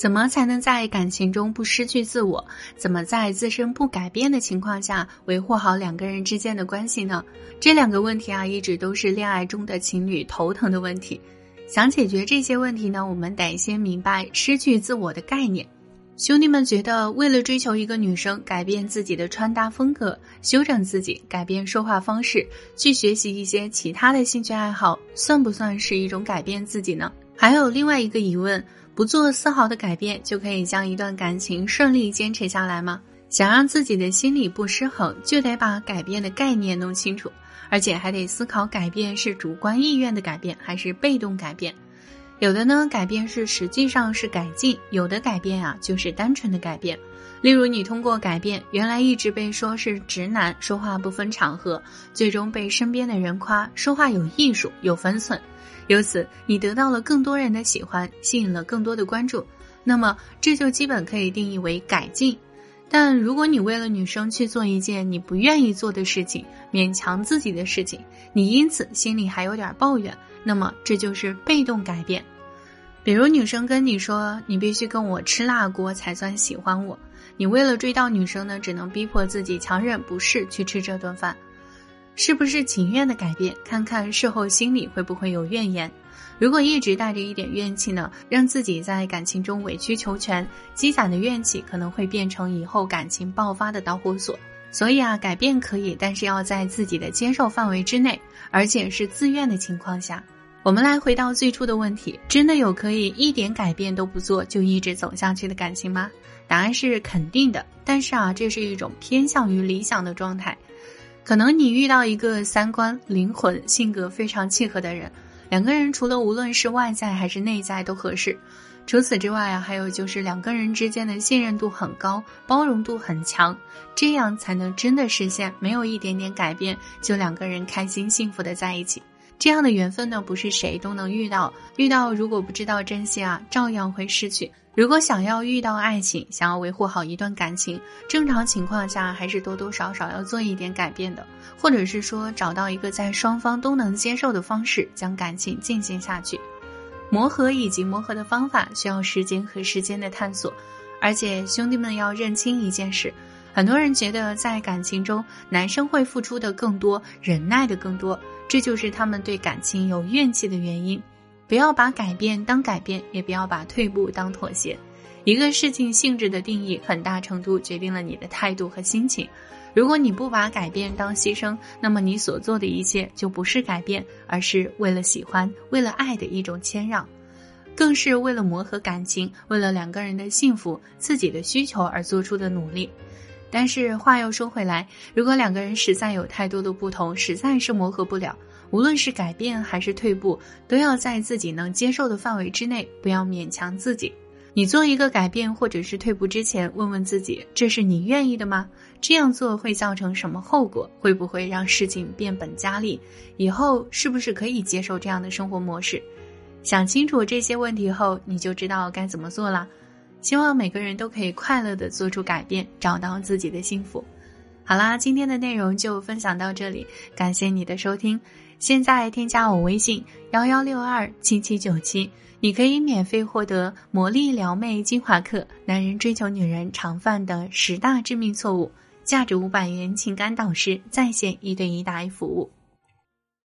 怎么才能在感情中不失去自我？怎么在自身不改变的情况下维护好两个人之间的关系呢？这两个问题啊，一直都是恋爱中的情侣头疼的问题。想解决这些问题呢，我们得先明白失去自我的概念。兄弟们觉得，为了追求一个女生，改变自己的穿搭风格，修整自己，改变说话方式，去学习一些其他的兴趣爱好，算不算是一种改变自己呢？还有另外一个疑问。不做丝毫的改变，就可以将一段感情顺利坚持下来吗？想让自己的心理不失衡，就得把改变的概念弄清楚，而且还得思考改变是主观意愿的改变还是被动改变。有的呢，改变是实际上是改进；有的改变啊，就是单纯的改变。例如，你通过改变，原来一直被说是直男，说话不分场合，最终被身边的人夸说话有艺术、有分寸。由此，你得到了更多人的喜欢，吸引了更多的关注，那么这就基本可以定义为改进。但如果你为了女生去做一件你不愿意做的事情，勉强自己的事情，你因此心里还有点抱怨，那么这就是被动改变。比如女生跟你说你必须跟我吃辣锅才算喜欢我，你为了追到女生呢，只能逼迫自己强忍不适去吃这顿饭。是不是情愿的改变？看看事后心里会不会有怨言。如果一直带着一点怨气呢，让自己在感情中委曲求全，积攒的怨气可能会变成以后感情爆发的导火索。所以啊，改变可以，但是要在自己的接受范围之内，而且是自愿的情况下。我们来回到最初的问题：真的有可以一点改变都不做就一直走下去的感情吗？答案是肯定的。但是啊，这是一种偏向于理想的状态。可能你遇到一个三观、灵魂、性格非常契合的人，两个人除了无论是外在还是内在都合适。除此之外啊，还有就是两个人之间的信任度很高，包容度很强，这样才能真的实现没有一点点改变就两个人开心幸福的在一起。这样的缘分呢，不是谁都能遇到。遇到如果不知道珍惜啊，照样会失去。如果想要遇到爱情，想要维护好一段感情，正常情况下还是多多少少要做一点改变的，或者是说找到一个在双方都能接受的方式，将感情进行下去。磨合以及磨合的方法需要时间和时间的探索，而且兄弟们要认清一件事。很多人觉得在感情中，男生会付出的更多，忍耐的更多，这就是他们对感情有怨气的原因。不要把改变当改变，也不要把退步当妥协。一个事情性质的定义，很大程度决定了你的态度和心情。如果你不把改变当牺牲，那么你所做的一切就不是改变，而是为了喜欢、为了爱的一种谦让，更是为了磨合感情、为了两个人的幸福、自己的需求而做出的努力。但是话又说回来，如果两个人实在有太多的不同，实在是磨合不了，无论是改变还是退步，都要在自己能接受的范围之内，不要勉强自己。你做一个改变或者是退步之前，问问自己，这是你愿意的吗？这样做会造成什么后果？会不会让事情变本加厉？以后是不是可以接受这样的生活模式？想清楚这些问题后，你就知道该怎么做了。希望每个人都可以快乐的做出改变，找到自己的幸福。好啦，今天的内容就分享到这里，感谢你的收听。现在添加我微信幺幺六二七七九七，你可以免费获得魔力撩妹精华课《男人追求女人常犯的十大致命错误》，价值五百元情感导师在线一对一答疑服务。